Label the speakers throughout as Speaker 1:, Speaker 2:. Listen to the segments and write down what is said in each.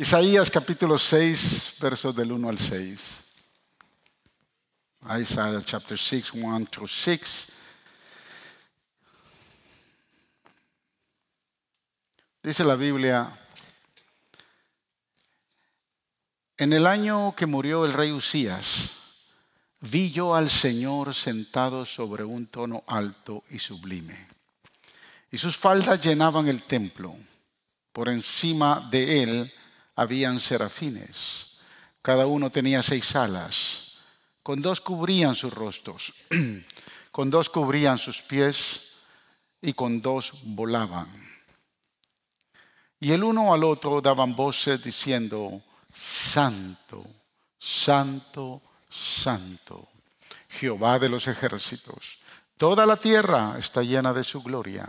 Speaker 1: Isaías capítulo 6, versos del 1 al 6. Isaiah chapter 6, 1 through 6. Dice la Biblia, en el año que murió el rey Usías, vi yo al Señor sentado sobre un tono alto y sublime, y sus faldas llenaban el templo. Por encima de él habían serafines. Cada uno tenía seis alas. Con dos cubrían sus rostros, con dos cubrían sus pies y con dos volaban. Y el uno al otro daban voces diciendo, Santo, Santo, Santo, Jehová de los ejércitos. Toda la tierra está llena de su gloria.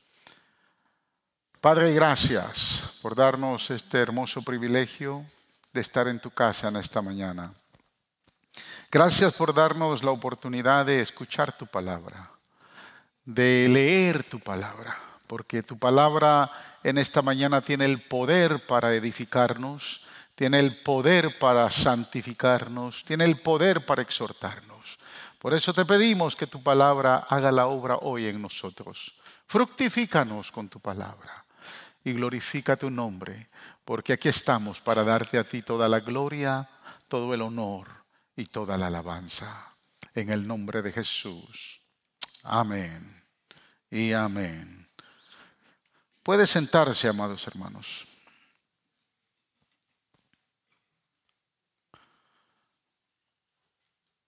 Speaker 1: Padre, gracias por darnos este hermoso privilegio de estar en tu casa en esta mañana. Gracias por darnos la oportunidad de escuchar tu palabra, de leer tu palabra, porque tu palabra en esta mañana tiene el poder para edificarnos, tiene el poder para santificarnos, tiene el poder para exhortarnos. Por eso te pedimos que tu palabra haga la obra hoy en nosotros. Fructifícanos con tu palabra y glorifica tu nombre, porque aquí estamos para darte a ti toda la gloria, todo el honor y toda la alabanza. En el nombre de Jesús. Amén y amén. Puede sentarse, amados hermanos.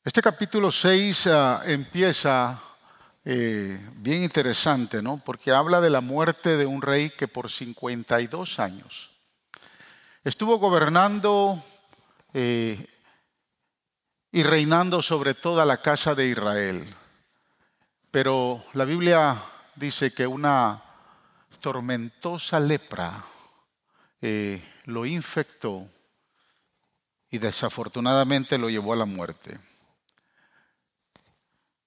Speaker 1: Este capítulo 6 ah, empieza eh, bien interesante, ¿no? Porque habla de la muerte de un rey que por 52 años estuvo gobernando eh, y reinando sobre toda la casa de Israel. Pero la Biblia dice que una tormentosa lepra eh, lo infectó y desafortunadamente lo llevó a la muerte.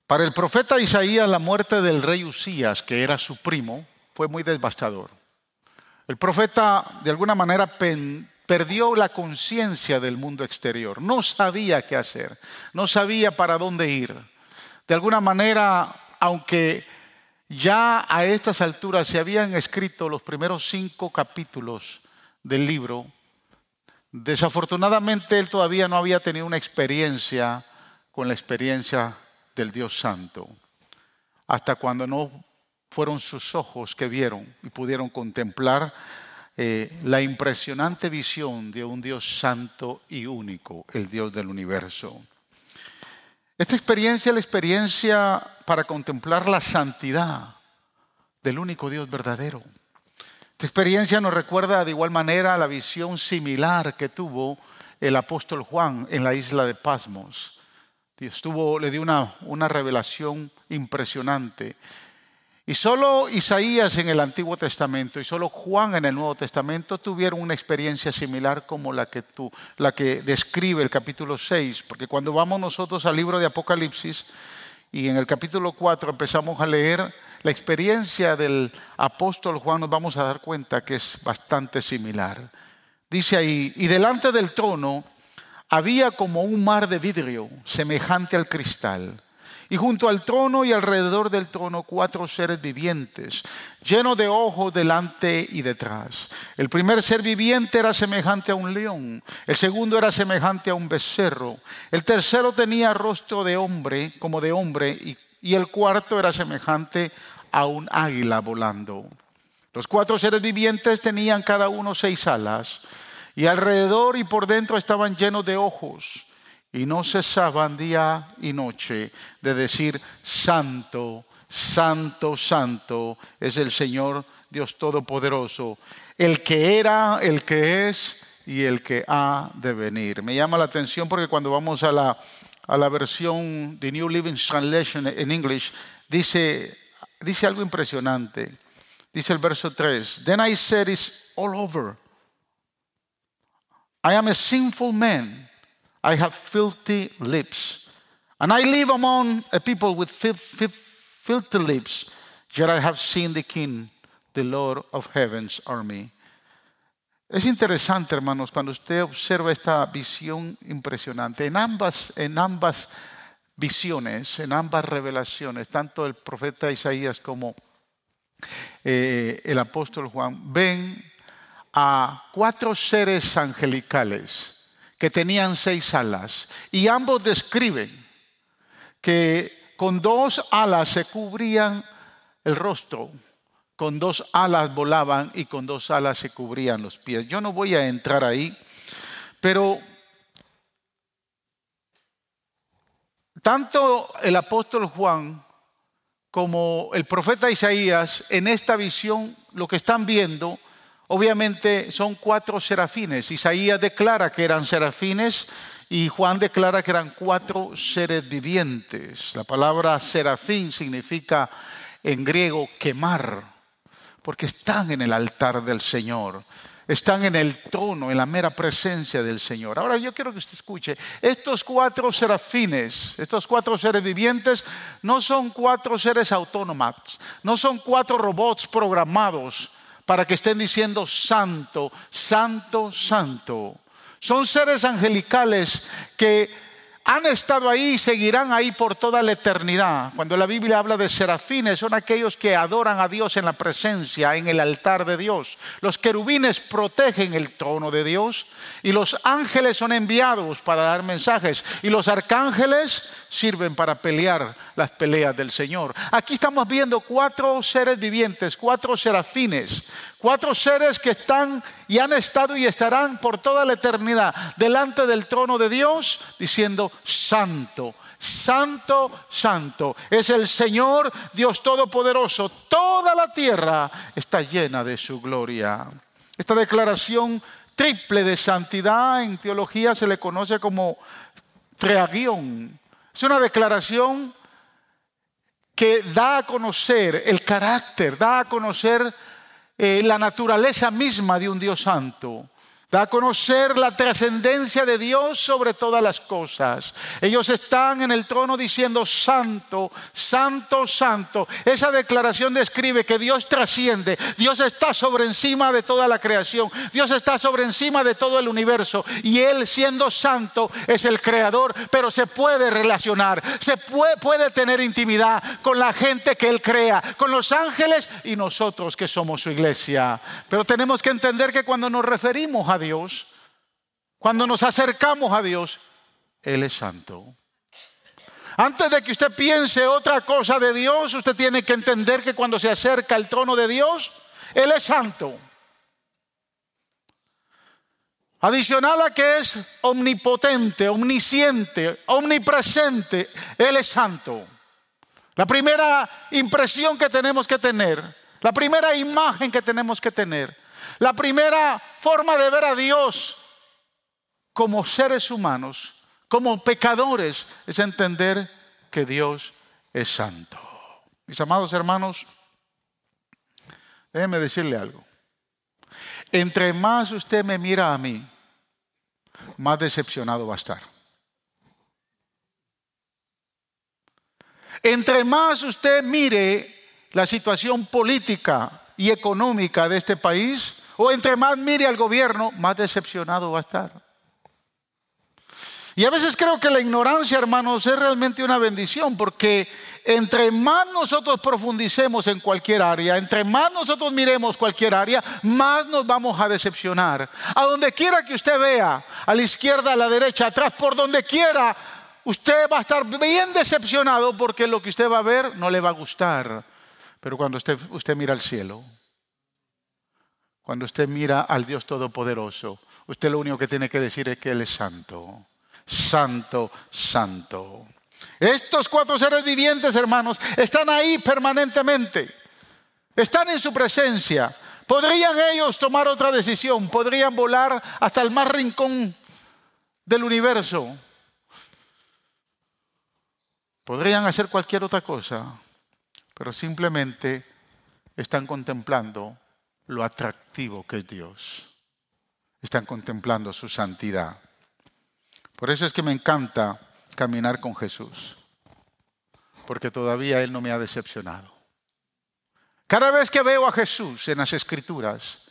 Speaker 1: Para el profeta Isaías la muerte del rey Usías, que era su primo, fue muy devastador. El profeta de alguna manera perdió la conciencia del mundo exterior, no sabía qué hacer, no sabía para dónde ir. De alguna manera, aunque ya a estas alturas se habían escrito los primeros cinco capítulos del libro, desafortunadamente él todavía no había tenido una experiencia con la experiencia del Dios Santo, hasta cuando no fueron sus ojos que vieron y pudieron contemplar eh, la impresionante visión de un Dios santo y único, el Dios del universo. Esta experiencia es la experiencia para contemplar la santidad del único Dios verdadero. Esta experiencia nos recuerda de igual manera la visión similar que tuvo el apóstol Juan en la isla de Pasmos Dios le dio una, una revelación impresionante. Y solo Isaías en el Antiguo Testamento y solo Juan en el Nuevo Testamento tuvieron una experiencia similar como la que, tú, la que describe el capítulo 6, porque cuando vamos nosotros al libro de Apocalipsis y en el capítulo 4 empezamos a leer la experiencia del apóstol Juan, nos vamos a dar cuenta que es bastante similar. Dice ahí, y delante del trono había como un mar de vidrio semejante al cristal. Y junto al trono y alrededor del trono cuatro seres vivientes, llenos de ojos delante y detrás. El primer ser viviente era semejante a un león, el segundo era semejante a un becerro, el tercero tenía rostro de hombre, como de hombre, y, y el cuarto era semejante a un águila volando. Los cuatro seres vivientes tenían cada uno seis alas y alrededor y por dentro estaban llenos de ojos y no cesaban día y noche de decir, Santo, Santo, Santo es el Señor Dios Todopoderoso, el que era, el que es y el que ha de venir. Me llama la atención porque cuando vamos a la, a la versión de New Living Translation en English, dice, dice algo impresionante. Dice el verso 3, Then I said it's all over. I am a sinful man. I have filthy lips. And I live among a people with filthy lips. Yet I have seen the King, the Lord of heaven's army. Es interesante, hermanos, cuando usted observa esta visión impresionante. En ambas, en ambas visiones, en ambas revelaciones, tanto el profeta Isaías como eh, el apóstol Juan, ven a cuatro seres angelicales que tenían seis alas y ambos describen que con dos alas se cubrían el rostro con dos alas volaban y con dos alas se cubrían los pies. Yo no voy a entrar ahí, pero tanto el apóstol Juan como el profeta Isaías en esta visión lo que están viendo obviamente son cuatro serafines. Isaías declara que eran serafines y Juan declara que eran cuatro seres vivientes. La palabra serafín significa en griego quemar porque están en el altar del Señor, están en el trono, en la mera presencia del Señor. Ahora yo quiero que usted escuche, estos cuatro serafines, estos cuatro seres vivientes, no son cuatro seres autónomos, no son cuatro robots programados para que estén diciendo santo, santo, santo. Son seres angelicales que han estado ahí y seguirán ahí por toda la eternidad. Cuando la Biblia habla de serafines, son aquellos que adoran a Dios en la presencia, en el altar de Dios. Los querubines protegen el trono de Dios y los ángeles son enviados para dar mensajes y los arcángeles sirven para pelear las peleas del Señor. Aquí estamos viendo cuatro seres vivientes, cuatro serafines, Cuatro seres que están y han estado y estarán por toda la eternidad delante del trono de Dios diciendo, Santo, Santo, Santo. Es el Señor Dios Todopoderoso. Toda la tierra está llena de su gloria. Esta declaración triple de santidad en teología se le conoce como treagión. Es una declaración que da a conocer el carácter, da a conocer eh, la naturaleza misma de un Dios santo. Da a conocer la trascendencia de Dios sobre todas las cosas. Ellos están en el trono diciendo santo, santo, santo. Esa declaración describe que Dios trasciende. Dios está sobre encima de toda la creación. Dios está sobre encima de todo el universo. Y Él siendo santo es el creador, pero se puede relacionar. Se puede, puede tener intimidad con la gente que Él crea, con los ángeles y nosotros que somos su iglesia. Pero tenemos que entender que cuando nos referimos a Dios, cuando nos acercamos a Dios, Él es santo. Antes de que usted piense otra cosa de Dios, usted tiene que entender que cuando se acerca al trono de Dios, Él es santo. Adicional a que es omnipotente, omnisciente, omnipresente, Él es santo. La primera impresión que tenemos que tener, la primera imagen que tenemos que tener, la primera forma de ver a Dios como seres humanos, como pecadores, es entender que Dios es santo. Mis amados hermanos, déjenme decirle algo. Entre más usted me mira a mí, más decepcionado va a estar. Entre más usted mire la situación política y económica de este país, o entre más mire al gobierno, más decepcionado va a estar. Y a veces creo que la ignorancia, hermanos, es realmente una bendición, porque entre más nosotros profundicemos en cualquier área, entre más nosotros miremos cualquier área, más nos vamos a decepcionar. A donde quiera que usted vea, a la izquierda, a la derecha, atrás, por donde quiera, usted va a estar bien decepcionado porque lo que usted va a ver no le va a gustar. Pero cuando usted, usted mira al cielo, cuando usted mira al Dios Todopoderoso, usted lo único que tiene que decir es que Él es santo. Santo, santo. Estos cuatro seres vivientes, hermanos, están ahí permanentemente. Están en su presencia. Podrían ellos tomar otra decisión, podrían volar hasta el más rincón del universo. Podrían hacer cualquier otra cosa, pero simplemente están contemplando lo atractivo que es Dios. Están contemplando su santidad. Por eso es que me encanta caminar con Jesús, porque todavía Él no me ha decepcionado. Cada vez que veo a Jesús en las escrituras,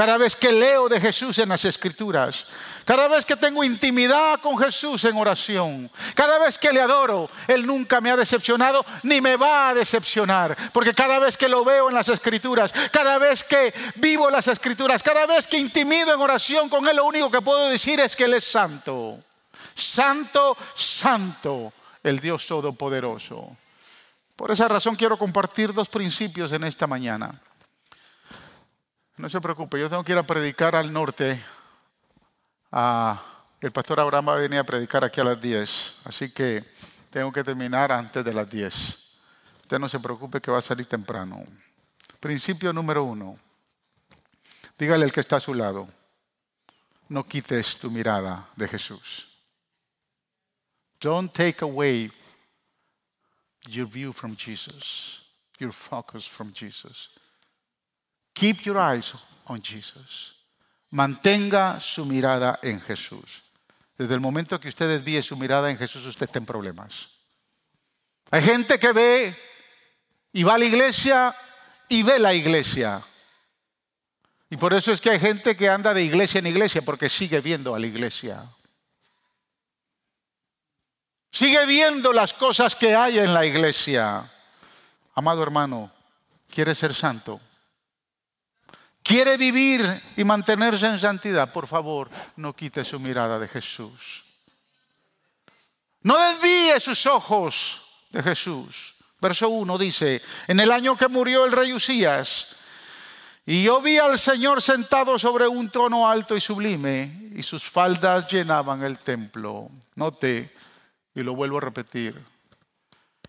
Speaker 1: cada vez que leo de Jesús en las escrituras, cada vez que tengo intimidad con Jesús en oración, cada vez que le adoro, Él nunca me ha decepcionado ni me va a decepcionar. Porque cada vez que lo veo en las escrituras, cada vez que vivo las escrituras, cada vez que intimido en oración con Él, lo único que puedo decir es que Él es santo. Santo, santo, el Dios Todopoderoso. Por esa razón quiero compartir dos principios en esta mañana. No se preocupe, yo tengo que ir a predicar al norte. el pastor Abraham va a venir a predicar aquí a las 10, así que tengo que terminar antes de las 10. Usted no se preocupe que va a salir temprano. Principio número uno. Dígale al que está a su lado, no quites tu mirada de Jesús. Don't take away your view from Jesus, your focus from Jesus. Keep your eyes on Jesus. Mantenga su mirada en Jesús. Desde el momento que usted desvíe su mirada en Jesús, usted está problemas. Hay gente que ve y va a la iglesia y ve la iglesia. Y por eso es que hay gente que anda de iglesia en iglesia porque sigue viendo a la iglesia. Sigue viendo las cosas que hay en la iglesia. Amado hermano, ¿quiere ser santo? ¿Quiere vivir y mantenerse en santidad? Por favor, no quite su mirada de Jesús. No desvíe sus ojos de Jesús. Verso 1 dice, en el año que murió el rey Usías, y yo vi al Señor sentado sobre un trono alto y sublime, y sus faldas llenaban el templo. Note, y lo vuelvo a repetir.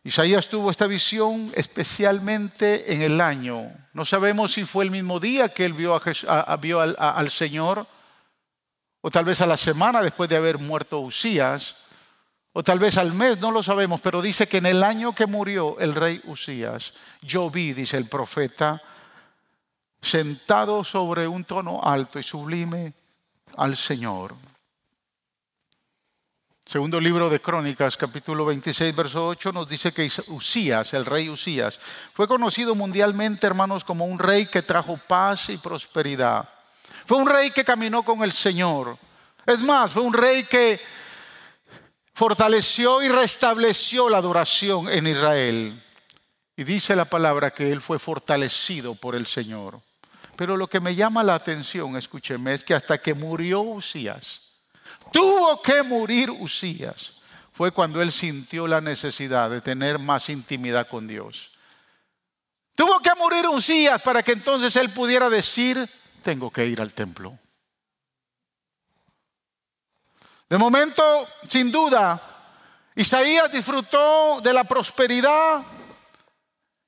Speaker 1: Isaías tuvo esta visión especialmente en el año. No sabemos si fue el mismo día que él vio, al, Señor, o tal vez a la semana después de haber muerto Usías, o tal vez al mes, no lo sabemos, pero dice que en el año que murió el rey Usías, yo vi, dice el profeta, sentado sobre un trono alto y sublime al Señor. Segundo libro de Crónicas, capítulo 26, verso 8, nos dice que Usías, el rey Usías, fue conocido mundialmente, hermanos, como un rey que trajo paz y prosperidad. Fue un rey que caminó con el Señor. Es más, fue un rey que fortaleció y restableció la adoración en Israel. Y dice la palabra que él fue fortalecido por el Señor. Pero lo que me llama la atención, escúcheme, es que hasta que murió Usías, tuvo que morir Usías fue cuando él sintió la necesidad de tener más intimidad con Dios. Tuvo que morir Usías para que entonces él pudiera decir, tengo que ir al templo. De momento, sin duda, Isaías disfrutó de la prosperidad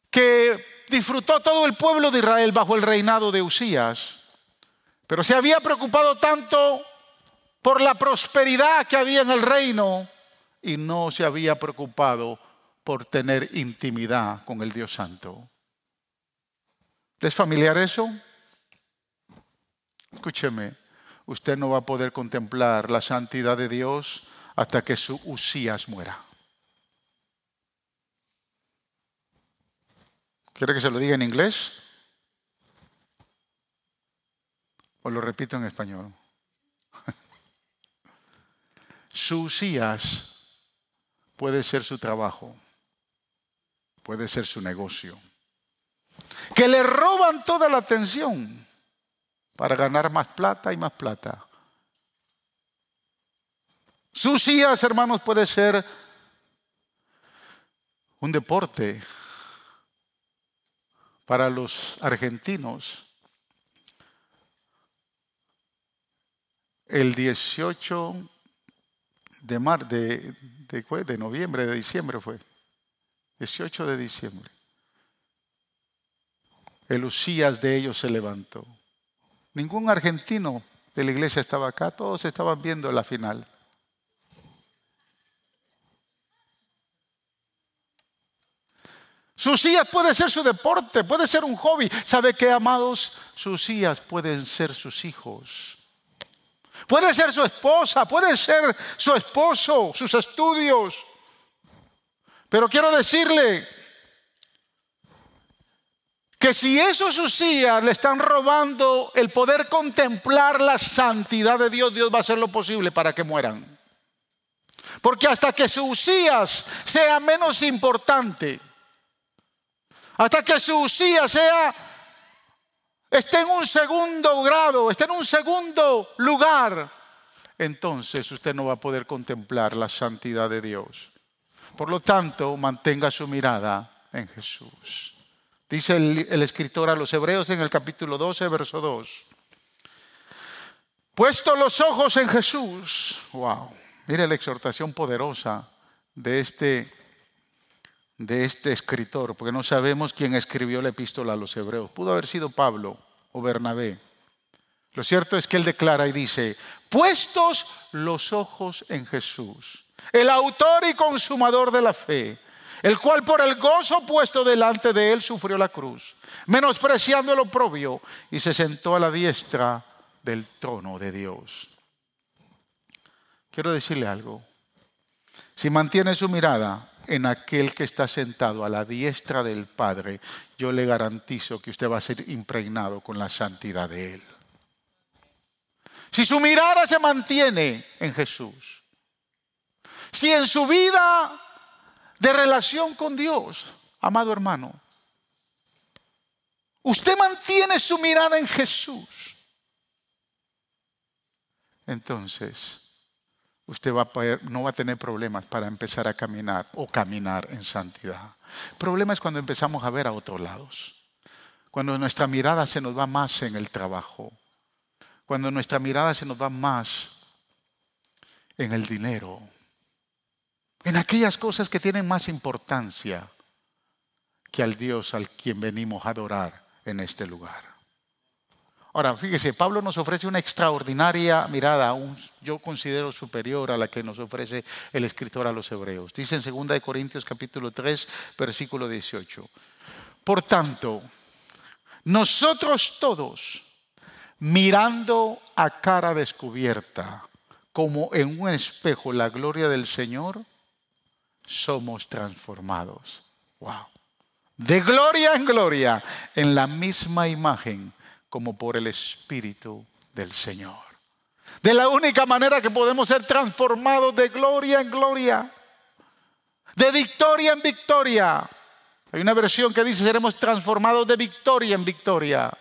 Speaker 1: que disfrutó todo el pueblo de Israel bajo el reinado de Usías. Pero se había preocupado tanto por la prosperidad que había en el reino y no se había preocupado por tener intimidad con el Dios Santo. ¿Es familiar eso? Escúcheme, usted no va a poder contemplar la santidad de Dios hasta que su Usías muera. ¿Quiere que se lo diga en inglés? ¿O lo repito en español? Sus días puede ser su trabajo, puede ser su negocio, que le roban toda la atención para ganar más plata y más plata. Sus días, hermanos, puede ser un deporte para los argentinos. El 18 de, mar, de, de, noviembre, de diciembre fue. 18 de diciembre. el Usías de ellos se levantó. Ningún argentino de la iglesia estaba acá, todos estaban viendo la final. Sus hijas puede ser su deporte, puede ser un hobby. ¿Sabe qué, amados? Sus hijas pueden ser sus hijos. Puede ser su esposa, puede ser su esposo, sus estudios. Pero quiero decirle que si esos Usías le están robando el poder contemplar la santidad de Dios, Dios va a hacer lo posible para que mueran. Porque hasta que su Usías sea menos importante, hasta que su Usías sea esté en un segundo grado, esté en un segundo lugar, entonces usted no va a poder contemplar la santidad de Dios. Por lo tanto, mantenga su mirada en Jesús. Dice el, escritor a los Hebreos en el capítulo 12, verso 2. Puesto los ojos en Jesús. Wow. Mire la exhortación poderosa de este, de este escritor, porque no sabemos quién escribió la epístola a los Hebreos. Pudo haber sido Pablo o Bernabé. Lo cierto es que él declara y dice, puestos los ojos en Jesús, el autor y consumador de la fe, el cual por el gozo puesto delante de él sufrió la cruz, menospreciando el oprobio y se sentó a la diestra del trono de Dios. Quiero decirle algo. Si mantiene su mirada en aquel que está sentado a la diestra del Padre, yo le garantizo que usted va a ser impregnado con la santidad de Él. Si su mirada se mantiene en Jesús, si en su vida de relación con Dios, amado hermano, usted mantiene su mirada en Jesús, entonces usted va no va a tener problemas para empezar a caminar o caminar en santidad. El problema es cuando empezamos a ver a otros lados, cuando nuestra mirada se nos va más en el trabajo, cuando nuestra mirada se nos va más en el dinero, en aquellas cosas que tienen más importancia que al Dios al quien venimos a adorar en este lugar. Ahora, fíjese, Pablo nos ofrece una extraordinaria mirada, yo considero superior a la que nos ofrece el escritor a los hebreos. Dice en 2 Corintios capítulo 3, versículo 18. Por tanto, nosotros todos, mirando a cara descubierta, como en un espejo la gloria del Señor, somos transformados. Wow. De gloria en gloria, en la misma imagen como por el Espíritu del Señor. De la única manera que podemos ser transformados de gloria en gloria, de victoria en victoria. Hay una versión que dice seremos transformados de victoria en victoria.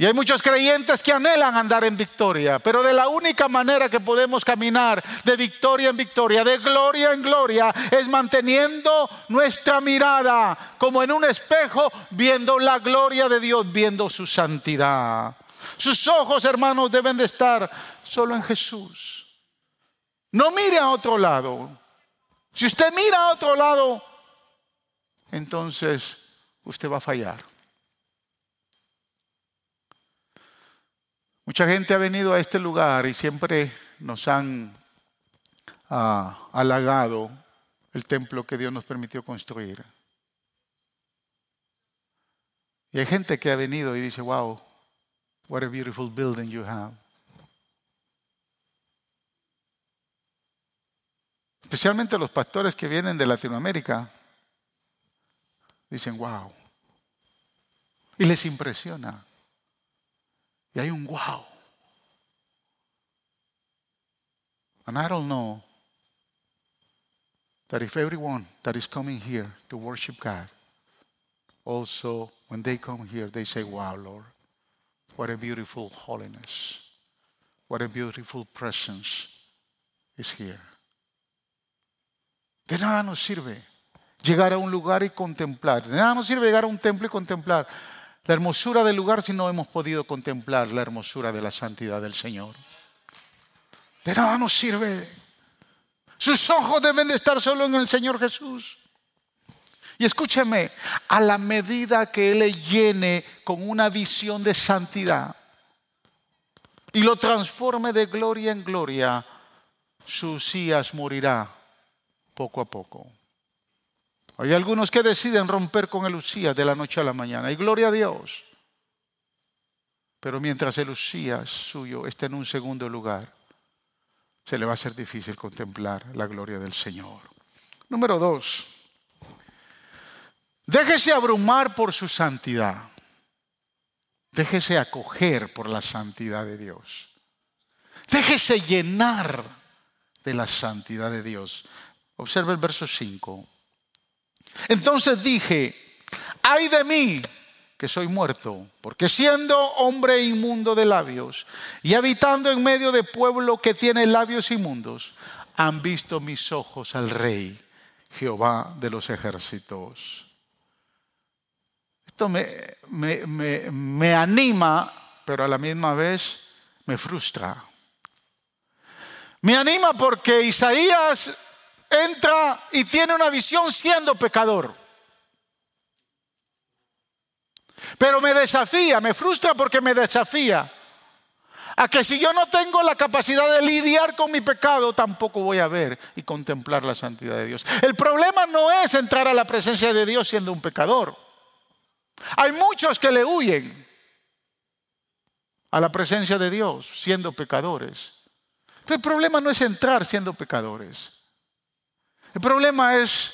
Speaker 1: Y hay muchos creyentes que anhelan andar en victoria, pero de la única manera que podemos caminar de victoria en victoria, de gloria en gloria, es manteniendo nuestra mirada como en un espejo, viendo la gloria de Dios, viendo su santidad. Sus ojos, hermanos, deben de estar solo en Jesús. No mire a otro lado. Si usted mira a otro lado, entonces usted va a fallar. Mucha gente ha venido a este lugar y siempre nos han ah, halagado el templo que Dios nos permitió construir. Y hay gente que ha venido y dice, wow, what a beautiful building you have. Especialmente los pastores que vienen de Latinoamérica dicen, wow. Y les impresiona. Y hay un wow. And I don't know that if everyone that is coming here to worship God, also when they come here, they say, Wow, Lord, what a beautiful holiness, what a beautiful presence is here. De nada nos sirve llegar a un lugar y contemplar. De nada nos sirve llegar a un templo y contemplar la hermosura del lugar si no hemos podido contemplar la hermosura de la santidad del Señor. De nada nos sirve. Sus ojos deben de estar solo en el Señor Jesús. Y escúcheme, a la medida que Él le llene con una visión de santidad y lo transforme de gloria en gloria, su Usías morirá poco a poco. Hay algunos que deciden romper con el Usías de la noche a la mañana. Y gloria a Dios. Pero mientras el Usías suyo esté en un segundo lugar, se le va a ser difícil contemplar la gloria del Señor. Número dos, déjese abrumar por su santidad. Déjese acoger por la santidad de Dios. Déjese llenar de la santidad de Dios. Observe el verso 5. Entonces dije, ay de mí que soy muerto, porque siendo hombre inmundo de labios y habitando en medio de pueblo que tiene labios inmundos, han visto mis ojos al Rey, Jehová de los ejércitos. Esto me, me, me anima, pero a la misma vez me frustra. Me anima porque Isaías entra y tiene una visión siendo pecador. Pero me desafía, me frustra porque me desafía a que si yo no tengo la capacidad de lidiar con mi pecado, tampoco voy a ver y contemplar la santidad de Dios. El problema no es entrar a la presencia de Dios siendo un pecador. Hay muchos que le huyen a la presencia de Dios siendo pecadores. el problema no es entrar siendo pecadores. El problema es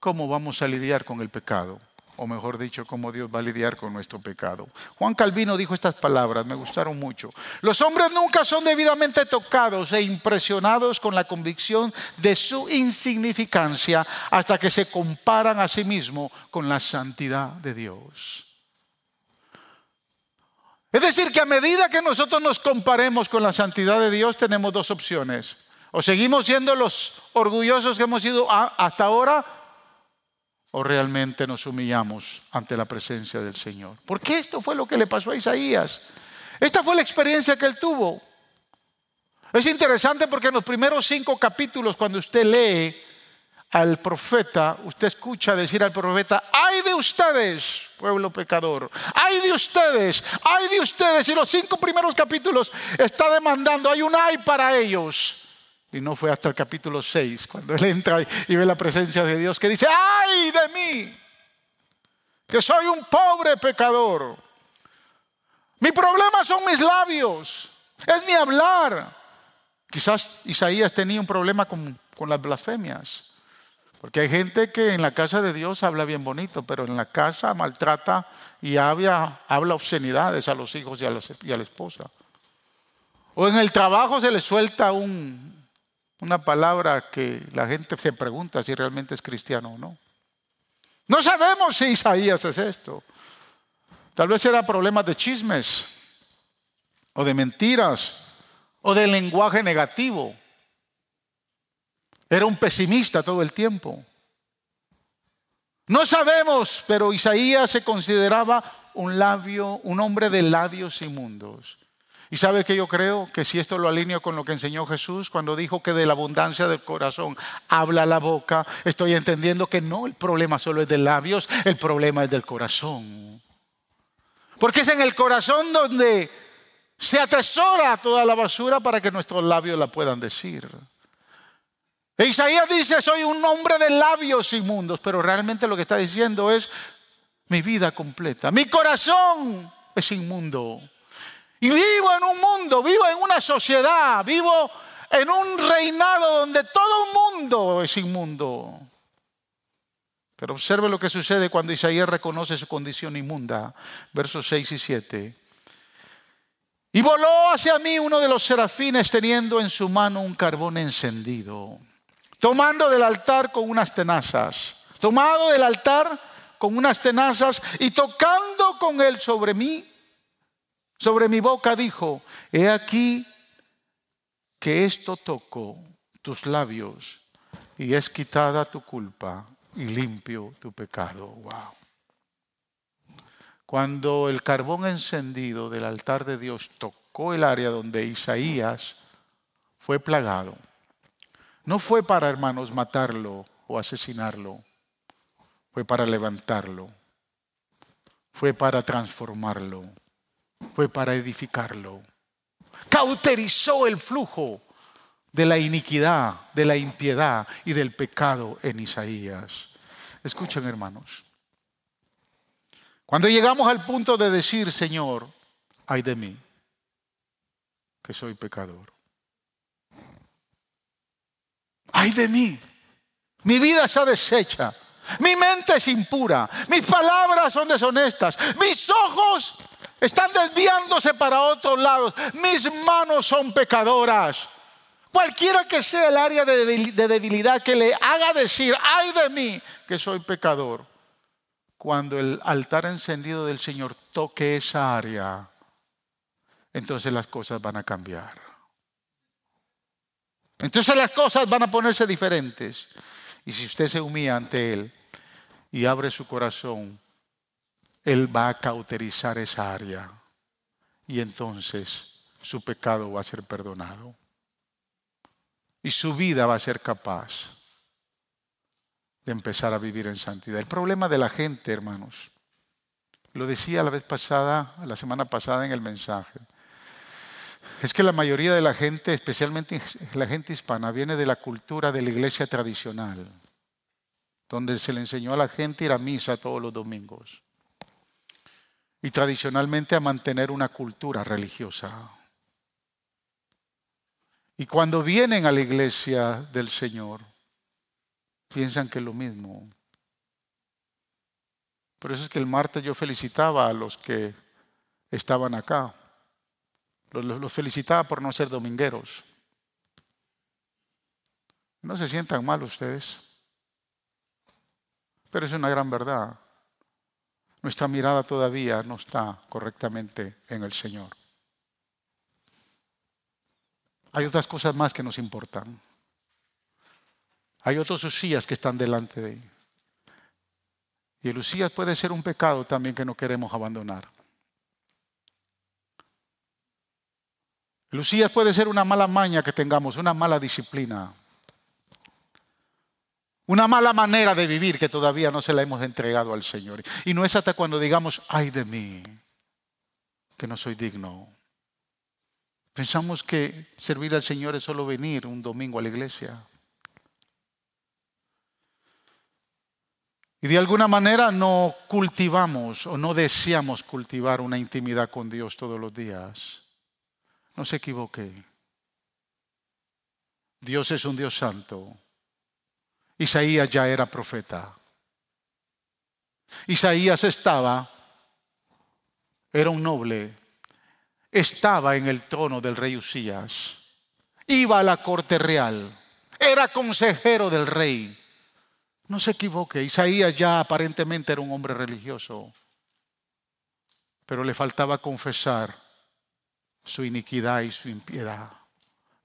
Speaker 1: cómo vamos a lidiar con el pecado, o mejor dicho, cómo Dios va a lidiar con nuestro pecado. Juan Calvino dijo estas palabras, me gustaron mucho. Los hombres nunca son debidamente tocados e impresionados con la convicción de su insignificancia hasta que se comparan a sí mismos con la santidad de Dios. Es decir, que a medida que nosotros nos comparemos con la santidad de Dios, tenemos dos opciones ¿O seguimos siendo los orgullosos que hemos sido hasta ahora? ¿O realmente nos humillamos ante la presencia del Señor? Porque esto fue lo que le pasó a Isaías. Esta fue la experiencia que él tuvo. Es interesante porque en los primeros cinco capítulos, cuando usted lee al profeta, usted escucha decir al profeta, ay de ustedes, pueblo pecador, ay de ustedes, ay de ustedes. Y los cinco primeros capítulos está demandando, hay un ay para ellos. Y no fue hasta el capítulo 6, cuando él entra y ve la presencia de Dios, que dice, ay de mí, que soy un pobre pecador. Mi problema son mis labios, es mi hablar. Quizás Isaías tenía un problema con, las blasfemias. Porque hay gente que en la casa de Dios habla bien bonito, pero en la casa maltrata y habla, obscenidades a los hijos y a la esposa. O en el trabajo se le suelta un, una palabra que la gente se pregunta si realmente es cristiano o no. No sabemos si Isaías es esto. Tal vez era problemas de chismes o de mentiras o de lenguaje negativo. Era un pesimista todo el tiempo. No sabemos, pero Isaías se consideraba un labio, un hombre de labios inmundos. Y sabe que yo creo que si esto lo alineo con lo que enseñó Jesús cuando dijo que de la abundancia del corazón habla la boca, estoy entendiendo que no el problema solo es de labios, el problema es del corazón. Porque es en el corazón donde se atesora toda la basura para que nuestros labios la puedan decir. E Isaías dice, soy un hombre de labios inmundos, pero realmente lo que está diciendo es mi vida completa. Mi corazón es inmundo. Y vivo en un mundo, vivo en una sociedad, vivo en un reinado donde todo el mundo es inmundo. Pero observe lo que sucede cuando Isaías reconoce su condición inmunda. Versos 6 y 7. Y voló hacia mí uno de los serafines teniendo en su mano un carbón encendido, tomando del altar con unas tenazas, tomado del altar con unas tenazas y tocando con él sobre mí sobre mi boca dijo, he aquí que esto tocó tus labios y es quitada tu culpa y limpio tu pecado. Wow. Cuando el carbón encendido del altar de Dios tocó el área donde Isaías fue plagado, no fue para hermanos matarlo o asesinarlo. fue para levantarlo, fue para transformarlo, fue para edificarlo. Cauterizó el flujo de la iniquidad, de la impiedad y del pecado en Isaías. Escuchen hermanos, cuando llegamos al punto de decir, Señor, ay de mí, que soy pecador. Ay de mí, mi vida está deshecha, mi mente es impura, mis palabras son deshonestas, mis ojos están desviándose para otros lados, mis manos son pecadoras. Cualquiera que sea el área de debilidad que le haga decir, ay de mí, que soy pecador. Cuando el altar encendido del Señor toque esa área, entonces las cosas van a cambiar. Entonces las cosas van a ponerse diferentes. Y si usted se humilla ante Él y abre su corazón, Él va a cauterizar esa área. Y entonces su pecado va a ser perdonado y su vida va a ser capaz de empezar a vivir en santidad. El problema de la gente, hermanos, lo decía la vez pasada, la semana pasada en el mensaje, es que la mayoría de la gente, especialmente la gente hispana, viene de la cultura de la iglesia tradicional, donde se le enseñó a la gente ir a misa todos los domingos y tradicionalmente a mantener una cultura religiosa. Y cuando vienen a la iglesia del Señor, piensan que es lo mismo. Por eso es que el martes yo felicitaba a los que estaban acá. Los, felicitaba por no ser domingueros. No se sientan mal ustedes. Pero es una gran verdad. Nuestra mirada todavía no está correctamente en el Señor. Hay otras cosas más que nos importan. Hay otros Usías que están delante de él. Y el Usías puede ser un pecado también que no queremos abandonar. El puede ser una mala maña que tengamos, una mala disciplina. Una mala manera de vivir que todavía no se la hemos entregado al Señor. Y no es hasta cuando digamos, ay de mí, que no soy digno. Pensamos que servir al Señor es solo venir un domingo a la iglesia. Y de alguna manera no cultivamos o no deseamos cultivar una intimidad con Dios todos los días. No se equivoque. Dios es un Dios santo. Isaías ya era profeta. Isaías estaba, era un noble, estaba en el trono del rey Usías, iba a la corte real, era consejero del rey. No se equivoque, Isaías ya aparentemente era un hombre religioso, pero le faltaba confesar su iniquidad y su impiedad.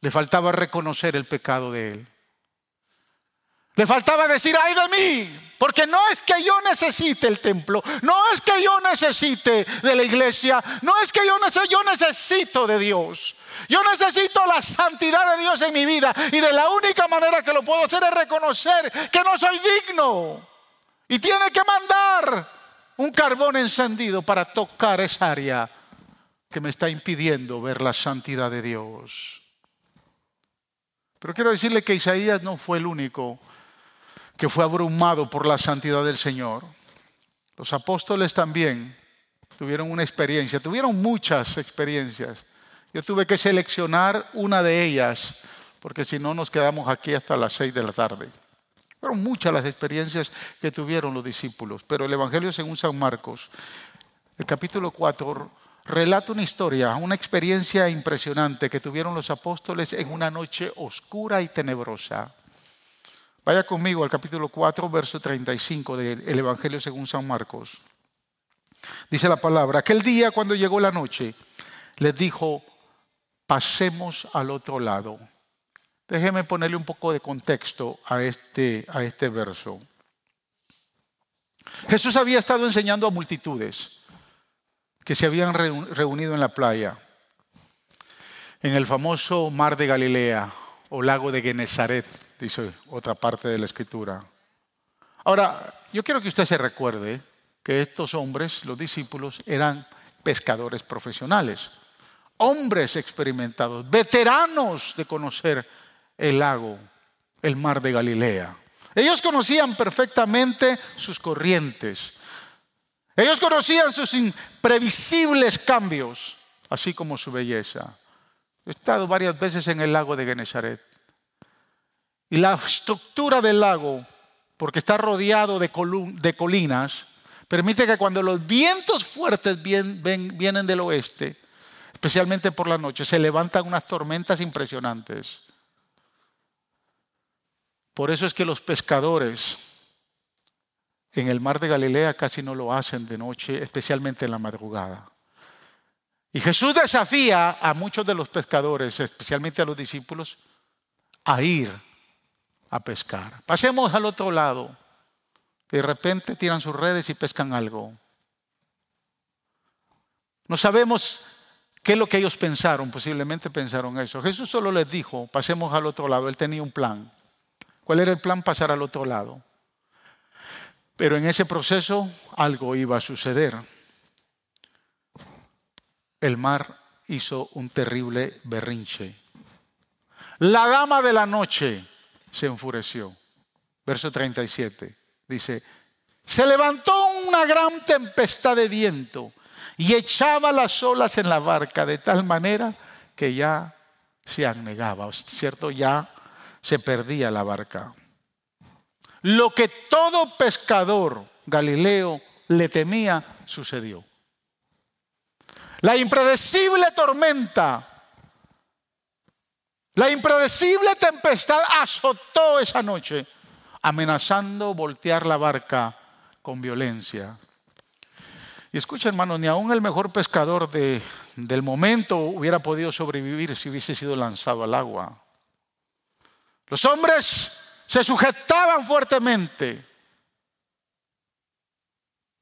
Speaker 1: Le faltaba reconocer el pecado de él. Le faltaba decir, ay de mí, porque no es que yo necesite el templo, no es que yo necesite de la iglesia, no es que yo, yo necesito de Dios. Yo necesito la santidad de Dios en mi vida y de la única manera que lo puedo hacer es reconocer que no soy digno. Y tiene que mandar un carbón encendido para tocar esa área que me está impidiendo ver la santidad de Dios. Pero quiero decirle que Isaías no fue el único que fue abrumado por la santidad del Señor. Los apóstoles también tuvieron una experiencia, tuvieron muchas experiencias. Yo tuve que seleccionar una de ellas, porque si no nos quedamos aquí hasta las seis de la tarde. Fueron muchas las experiencias que tuvieron los discípulos, pero el Evangelio según San Marcos, el capítulo 4, relata una historia, una experiencia impresionante que tuvieron los apóstoles en una noche oscura y tenebrosa. Vaya conmigo al capítulo 4, verso 35 del Evangelio según San Marcos. Dice la palabra, aquel día cuando llegó la noche, les dijo, pasemos al otro lado. Déjeme ponerle un poco de contexto a este, a este verso. Jesús había estado enseñando a multitudes que se habían reunido en la playa, en el famoso mar de Galilea o lago de Genezaret dice otra parte de la escritura. Ahora, yo quiero que usted se recuerde que estos hombres, los discípulos, eran pescadores profesionales, hombres experimentados, veteranos de conocer el lago, el mar de Galilea. Ellos conocían perfectamente sus corrientes. Ellos conocían sus imprevisibles cambios, así como su belleza. He estado varias veces en el lago de Genesaret. Y la estructura del lago, porque está rodeado de, colinas, permite que cuando los vientos fuertes vienen del oeste, especialmente por la noche, se levantan unas tormentas impresionantes. Por eso es que los pescadores en el mar de Galilea casi no lo hacen de noche, especialmente en la madrugada. Y Jesús desafía a muchos de los pescadores, especialmente a los discípulos, a ir a pescar. Pasemos al otro lado. De repente tiran sus redes y pescan algo. No sabemos qué es lo que ellos pensaron, posiblemente pensaron eso. Jesús solo les dijo, pasemos al otro lado, él tenía un plan. ¿Cuál era el plan? Pasar al otro lado. Pero en ese proceso algo iba a suceder. El mar hizo un terrible berrinche. La dama de la noche se enfureció. Verso 37 dice, se levantó una gran tempestad de viento y echaba las olas en la barca de tal manera que ya se anegaba, ¿cierto? Ya se perdía la barca. Lo que todo pescador galileo le temía sucedió. La impredecible tormenta, la impredecible tempestad azotó esa noche, amenazando voltear la barca con violencia. Y escucha, hermano, ni aún el mejor pescador del momento hubiera podido sobrevivir si hubiese sido lanzado al agua. Los hombres se sujetaban fuertemente.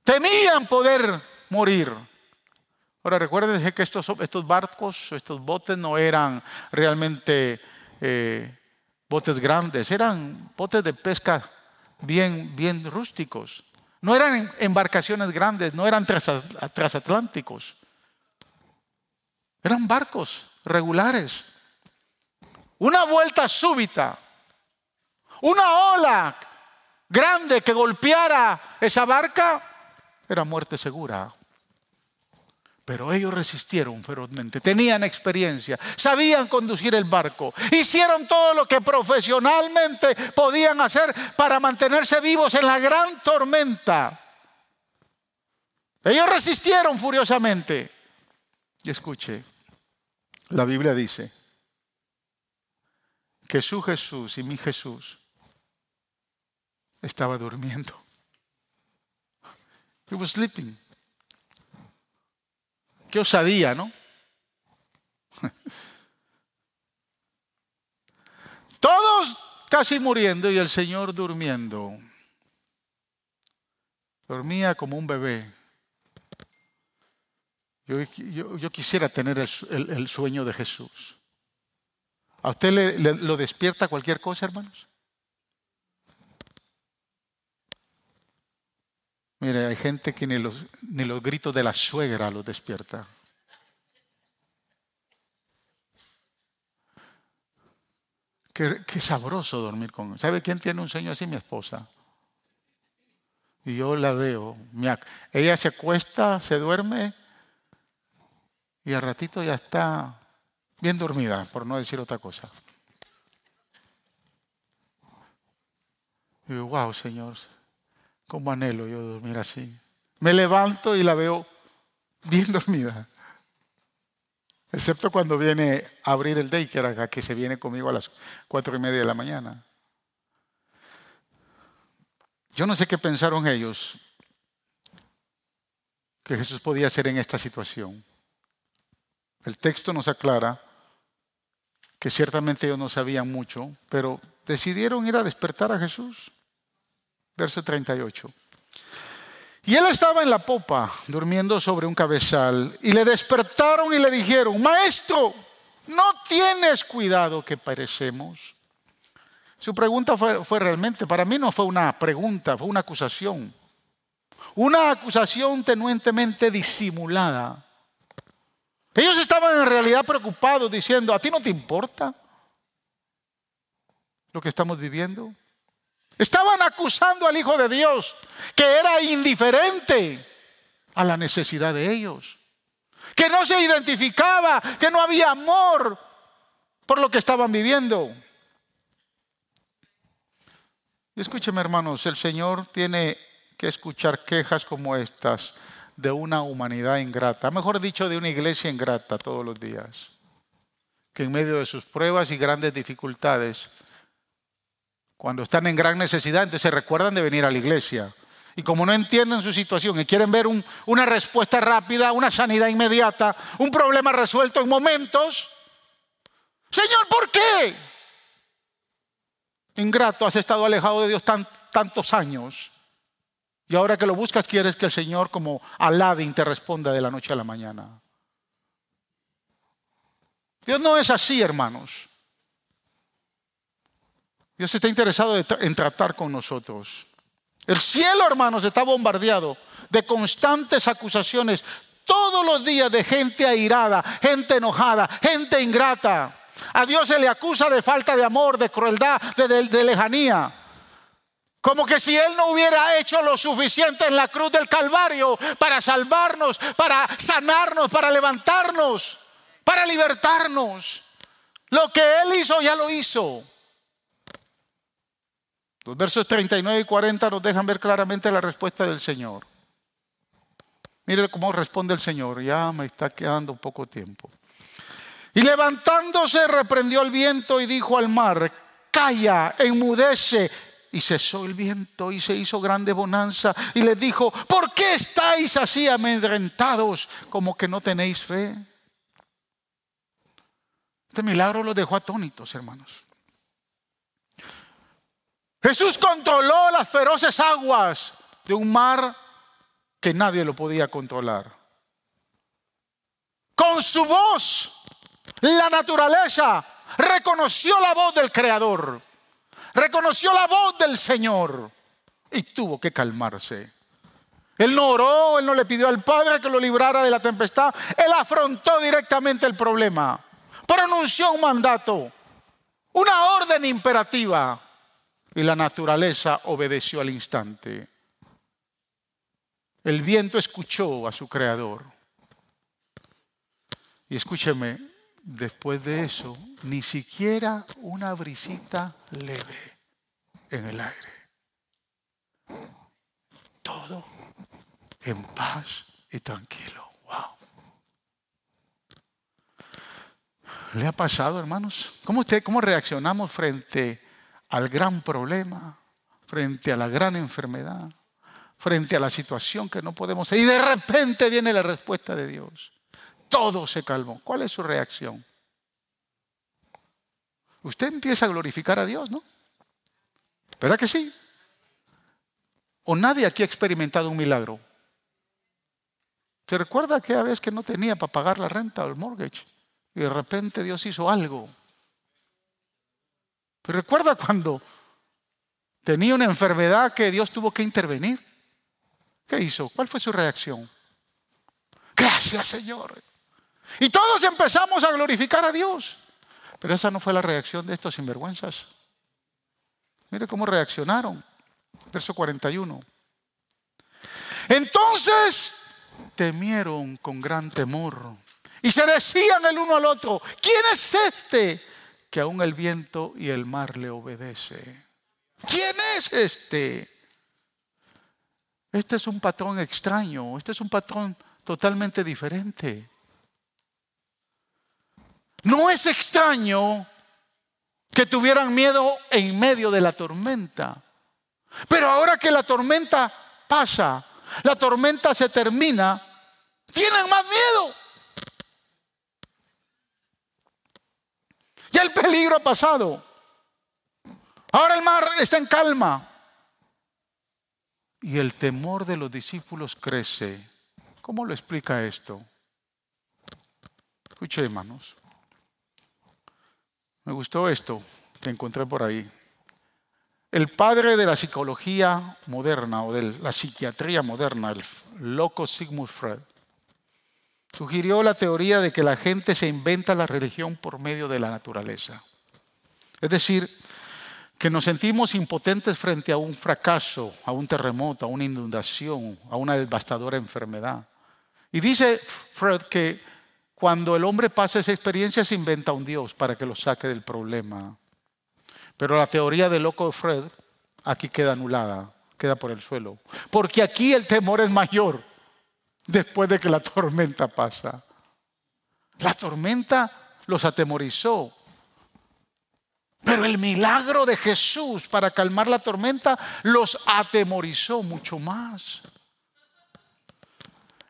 Speaker 1: Temían poder morir. Ahora recuerden que estos, barcos, estos botes no eran realmente eh, botes grandes, eran botes de pesca bien, bien rústicos. No eran embarcaciones grandes, no eran transatlánticos. Eran barcos regulares. Una vuelta súbita, una ola grande que golpeara esa barca, era muerte segura. Pero ellos resistieron ferozmente, tenían experiencia, sabían conducir el barco, hicieron todo lo que profesionalmente podían hacer para mantenerse vivos en la gran tormenta. Ellos resistieron furiosamente. Y escuche, la Biblia dice que su Jesús y mi Jesús estaba durmiendo. He was sleeping. Qué osadía, ¿no? Todos casi muriendo y el Señor durmiendo. Dormía como un bebé. Yo, quisiera tener el, sueño de Jesús. ¿A usted le, lo despierta cualquier cosa, hermanos? Mire, hay gente que ni los, ni los gritos de la suegra los despierta. Qué, sabroso dormir con. ¿Sabe quién tiene un sueño así? Mi esposa. Y yo la veo. Ella se acuesta, se duerme y al ratito ya está bien dormida, por no decir otra cosa. Y digo, wow, Señor, como anhelo yo dormir así. Me levanto y la veo bien dormida. Excepto cuando viene a abrir el daycare que se viene conmigo a las cuatro y media de la mañana. Yo no sé qué pensaron ellos que Jesús podía hacer en esta situación. El texto nos aclara que ciertamente ellos no sabían mucho, pero decidieron ir a despertar a Jesús verso 38. Y él estaba en la popa, durmiendo sobre un cabezal, y le despertaron y le dijeron, maestro, ¿no tienes cuidado que perecemos? Su pregunta fue, fue, realmente, para mí no fue una pregunta, fue una acusación. Una acusación tenuentemente disimulada. Ellos estaban en realidad preocupados diciendo, ¿a ti no te importa lo que estamos viviendo? Estaban acusando al Hijo de Dios que era indiferente a la necesidad de ellos, que no se identificaba, que no había amor por lo que estaban viviendo. Y escúcheme hermanos, el Señor tiene que escuchar quejas como estas de una humanidad ingrata, mejor dicho, de una iglesia ingrata todos los días, que en medio de sus pruebas y grandes dificultades, cuando están en gran necesidad, entonces se recuerdan de venir a la iglesia. Y como no entienden su situación y quieren ver una respuesta rápida, una sanidad inmediata, un problema resuelto en momentos, Señor, ¿por qué? Ingrato, has estado alejado de Dios tantos años. Y ahora que lo buscas, quieres que el Señor, como Aladín, te responda de la noche a la mañana. Dios no es así, hermanos. Dios está interesado en tratar con nosotros. El cielo, hermanos, está bombardeado de constantes acusaciones todos los días de gente airada, gente enojada, gente ingrata. A Dios se le acusa de falta de amor, de crueldad, de lejanía. Como que si Él no hubiera hecho lo suficiente en la cruz del Calvario para salvarnos, para sanarnos, para levantarnos, para libertarnos. Lo que Él hizo ya lo hizo. Los versos 39 y 40 nos dejan ver claramente la respuesta del Señor. Mire cómo responde el Señor. Ya me está quedando poco tiempo. Y levantándose reprendió el viento y dijo al mar, calla, enmudece y cesó el viento y se hizo grande bonanza. Y les dijo, ¿por qué estáis así amedrentados como que no tenéis fe? Este milagro los dejó atónitos, hermanos. Jesús controló las feroces aguas de un mar que nadie lo podía controlar. Con su voz, la naturaleza reconoció la voz del Creador reconoció la voz del Señor y tuvo que calmarse. Él no oró, él no le pidió al Padre que lo librara de la tempestad, él afrontó directamente el problema, pronunció un mandato, una orden imperativa y la naturaleza obedeció al instante. El viento escuchó a su creador. Y escúcheme, después de eso, ni siquiera una brisita leve en el aire. Todo en paz y tranquilo. Wow. ¿Le ha pasado, hermanos? ¿Cómo, usted, ¿Cómo reaccionamos frente al gran problema, frente a la gran enfermedad, frente a la situación que no podemos... Y de repente viene la respuesta de Dios todo se calmó. ¿Cuál es su reacción? Usted empieza a glorificar a Dios, ¿no? ¿Verdad que sí? ¿O nadie aquí ha experimentado un milagro? ¿Se recuerda aquella vez que no tenía para pagar la renta o el mortgage? Y de repente Dios hizo algo. ¿Se recuerda cuando tenía una enfermedad que Dios tuvo que intervenir? ¿Qué hizo? ¿Cuál fue su reacción? Gracias, Señor. Y todos empezamos a glorificar a Dios. Pero esa no fue la reacción de estos sinvergüenzas. Mire cómo reaccionaron. Verso 41. Entonces temieron con gran temor y se decían el uno al otro, ¿quién es este que aún el viento y el mar le obedece? ¿Quién es este? Este es un patrón extraño, este es un patrón totalmente diferente. No es extraño que tuvieran miedo en medio de la tormenta. Pero ahora que la tormenta pasa, la tormenta se termina, tienen más miedo. El peligro ha pasado. Ahora el mar está en calma. Y el temor de los discípulos crece. ¿Cómo lo explica esto? Escuche, hermanos. Me gustó esto que encontré por ahí. El padre de la psicología moderna o de la psiquiatría moderna, el loco Sigmund Freud, sugirió la teoría de que la gente se inventa la religión por medio de la naturaleza. Es decir, que nos sentimos impotentes frente a un fracaso, a un terremoto, a una inundación, a una devastadora enfermedad. Y dice Freud que cuando el hombre pasa esa experiencia se inventa un Dios para que lo saque del problema. Pero la teoría del loco de Freud aquí queda anulada, queda por el suelo. Porque aquí el temor es mayor después de que la tormenta pasa. La tormenta los atemorizó. Pero el milagro de Jesús para calmar la tormenta los atemorizó mucho más.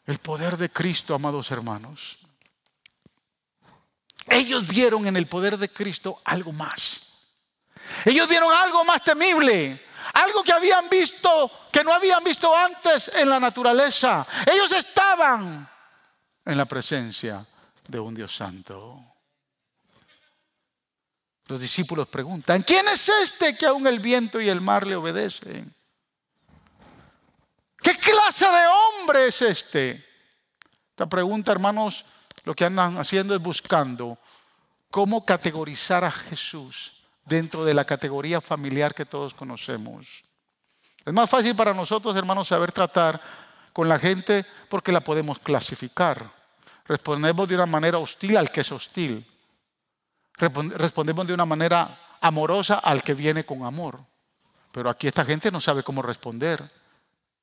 Speaker 1: El poder de Cristo, amados hermanos. Ellos vieron en el poder de Cristo algo más. Ellos vieron algo más temible, algo que habían visto, que no habían visto antes en la naturaleza. Ellos estaban en la presencia de un Dios santo. Los discípulos preguntan, ¿quién es este que aún el viento y el mar le obedecen? ¿Qué clase de hombre es este? Esta pregunta, hermanos, lo que andan haciendo es buscando cómo categorizar a Jesús dentro de la categoría familiar que todos conocemos. Es más fácil para nosotros, hermanos, saber tratar con la gente porque la podemos clasificar. Respondemos de una manera hostil al que es hostil. Respondemos de una manera amorosa al que viene con amor. Pero aquí esta gente no sabe cómo responder,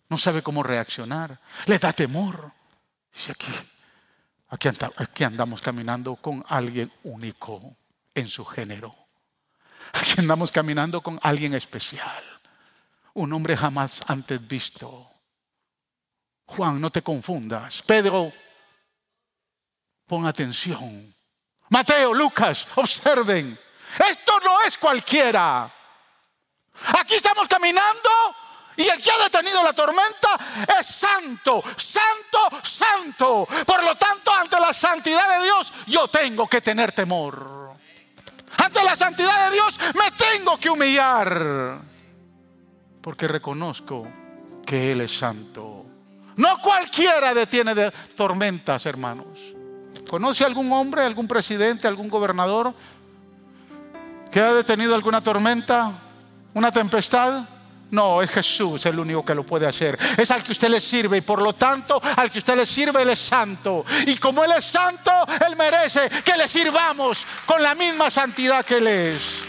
Speaker 1: no sabe cómo reaccionar, le da temor. Y aquí, aquí, andamos caminando con alguien único en su género. Aquí andamos caminando con alguien especial, un hombre jamás antes visto. Juan, no te confundas. Pedro, pon atención. Mateo, Lucas, observen. Esto no es cualquiera. Aquí estamos caminando y el que ha detenido la tormenta es santo, santo, santo. Por lo tanto, ante la santidad de Dios, yo tengo que tener temor. Ante la santidad de Dios me tengo que humillar. Porque reconozco que Él es santo. No cualquiera detiene de tormentas, hermanos. ¿Conoce algún hombre, algún presidente, algún gobernador que ha detenido alguna tormenta, una tempestad? No, es Jesús el único que lo puede hacer. Es al que usted le sirve y por lo tanto al que usted le sirve Él es santo. Y como Él es santo, Él merece que le sirvamos con la misma santidad que Él es.